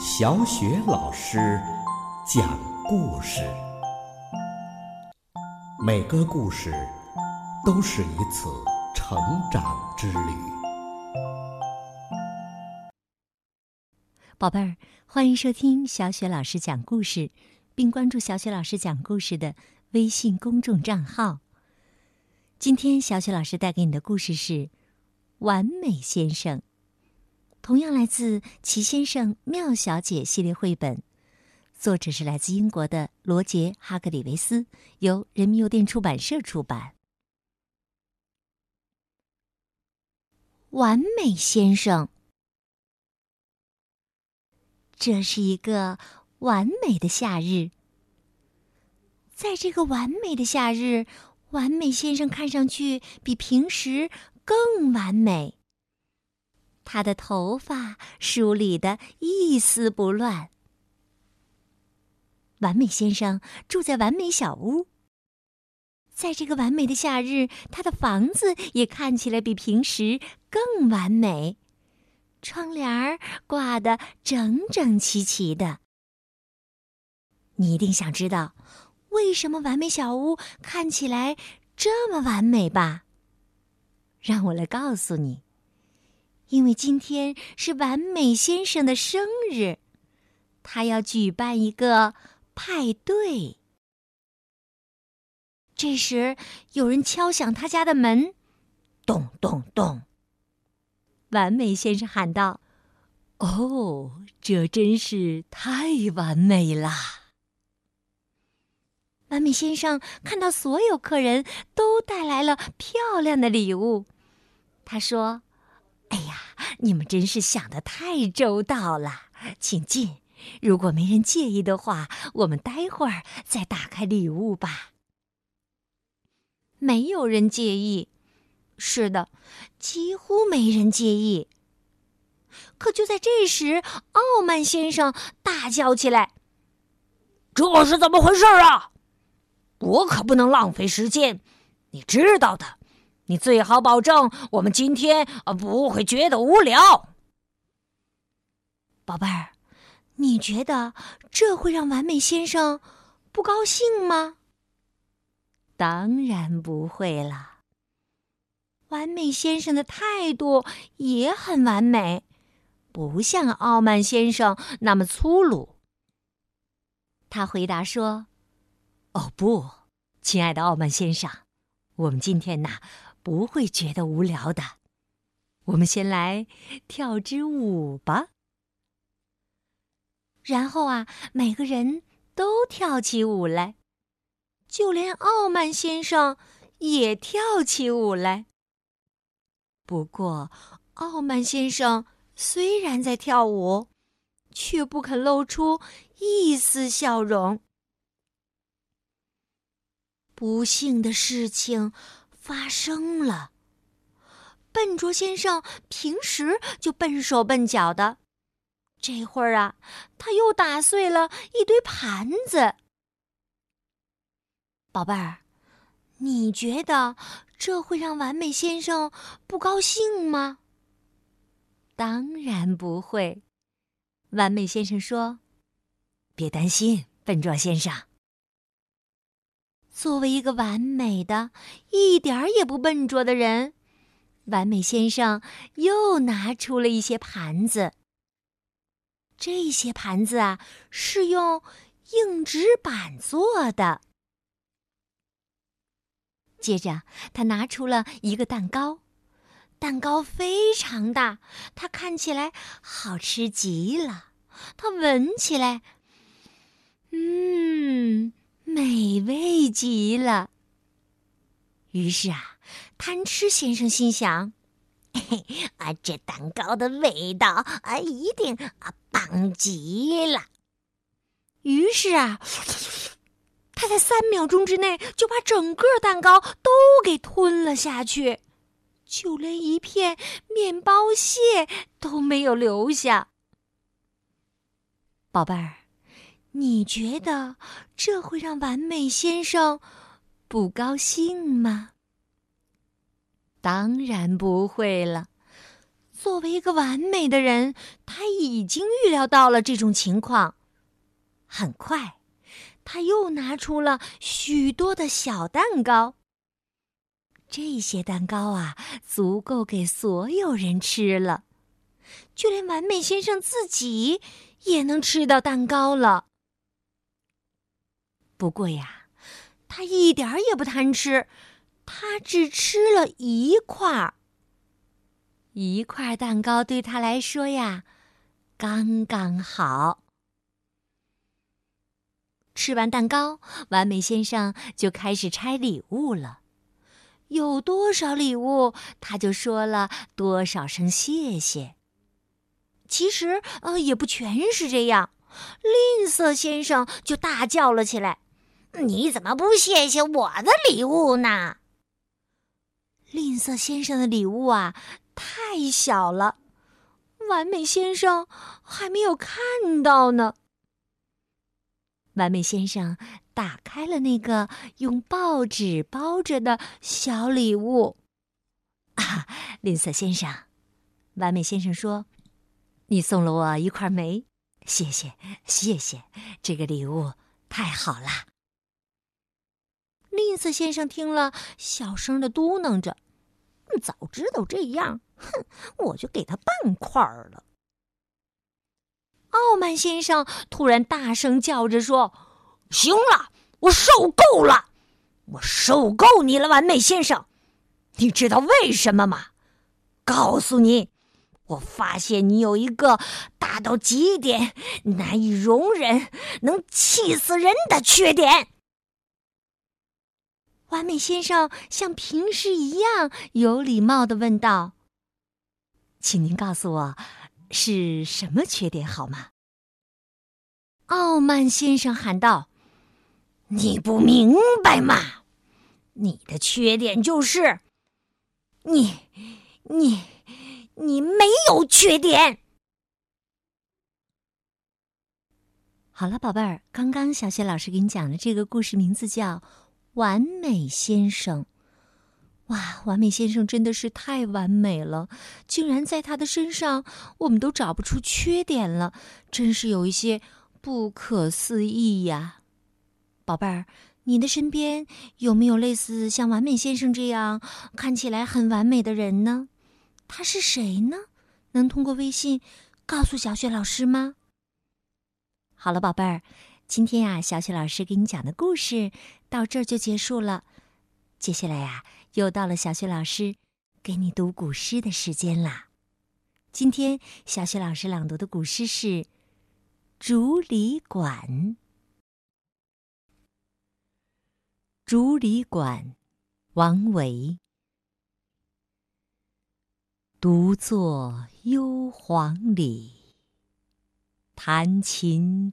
小雪老师讲故事，每个故事都是一次成长之旅。宝贝儿，欢迎收听小雪老师讲故事，并关注小雪老师讲故事的微信公众账号。今天，小雪老师带给你的故事是《完美先生》。同样来自《奇先生妙小姐》系列绘本，作者是来自英国的罗杰·哈格里维斯，由人民邮电出版社出版。完美先生，这是一个完美的夏日。在这个完美的夏日，完美先生看上去比平时更完美。他的头发梳理的一丝不乱。完美先生住在完美小屋。在这个完美的夏日，他的房子也看起来比平时更完美，窗帘儿挂得整整齐齐的。你一定想知道，为什么完美小屋看起来这么完美吧？让我来告诉你。因为今天是完美先生的生日，他要举办一个派对。这时，有人敲响他家的门，咚咚咚。完美先生喊道：“哦，这真是太完美了！”完美先生看到所有客人都带来了漂亮的礼物，他说。哎呀，你们真是想的太周到了，请进。如果没人介意的话，我们待会儿再打开礼物吧。没有人介意，是的，几乎没人介意。可就在这时，傲慢先生大叫起来：“这是怎么回事啊？我可不能浪费时间，你知道的。”你最好保证我们今天啊不会觉得无聊，宝贝儿，你觉得这会让完美先生不高兴吗？当然不会了。完美先生的态度也很完美，不像傲慢先生那么粗鲁。他回答说：“哦不，亲爱的傲慢先生，我们今天呐。”不会觉得无聊的，我们先来跳支舞吧。然后啊，每个人都跳起舞来，就连傲慢先生也跳起舞来。不过，傲慢先生虽然在跳舞，却不肯露出一丝笑容。不幸的事情。发生了。笨拙先生平时就笨手笨脚的，这会儿啊，他又打碎了一堆盘子。宝贝儿，你觉得这会让完美先生不高兴吗？当然不会。完美先生说：“别担心，笨拙先生。”作为一个完美的、一点儿也不笨拙的人，完美先生又拿出了一些盘子。这些盘子啊，是用硬纸板做的。接着，他拿出了一个蛋糕，蛋糕非常大，它看起来好吃极了。它闻起来，嗯。美味极了。于是啊，贪吃先生心想：“嘿 嘿啊，这蛋糕的味道啊，一定啊棒极了。”于是啊，他在三秒钟之内就把整个蛋糕都给吞了下去，就连一片面包屑都没有留下。宝贝儿。你觉得这会让完美先生不高兴吗？当然不会了。作为一个完美的人，他已经预料到了这种情况。很快，他又拿出了许多的小蛋糕。这些蛋糕啊，足够给所有人吃了，就连完美先生自己也能吃到蛋糕了。不过呀，他一点儿也不贪吃，他只吃了一块儿。一块蛋糕对他来说呀，刚刚好。吃完蛋糕，完美先生就开始拆礼物了。有多少礼物，他就说了多少声谢谢。其实，呃，也不全是这样。吝啬先生就大叫了起来：“你怎么不谢谢我的礼物呢？”吝啬先生的礼物啊！太小了，完美先生还没有看到呢。完美先生打开了那个用报纸包着的小礼物。啊，吝啬先生，完美先生说：“你送了我一块煤，谢谢，谢谢，这个礼物太好了。”吝啬先生听了，小声的嘟囔着：“早知道这样。”哼，我就给他半块儿了。傲慢先生突然大声叫着说：“行了，我受够了，我受够你了，完美先生。你知道为什么吗？告诉你，我发现你有一个大到极点、难以容忍、能气死人的缺点。”完美先生像平时一样有礼貌的问道。请您告诉我，是什么缺点好吗？傲慢先生喊道：“你不明白吗？你的缺点就是，你，你，你没有缺点。”好了，宝贝儿，刚刚小雪老师给你讲的这个故事名字叫《完美先生》。哇，完美先生真的是太完美了，竟然在他的身上我们都找不出缺点了，真是有一些不可思议呀！宝贝儿，你的身边有没有类似像完美先生这样看起来很完美的人呢？他是谁呢？能通过微信告诉小雪老师吗？好了，宝贝儿，今天呀，小雪老师给你讲的故事到这儿就结束了，接下来呀。又到了小雪老师给你读古诗的时间啦！今天小雪老师朗读的古诗是《竹里馆》。《竹里馆》，王维。独坐幽篁里，弹琴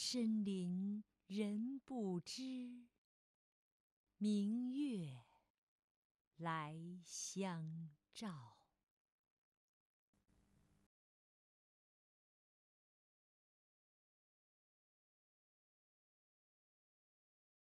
深林人不知，明月来相照。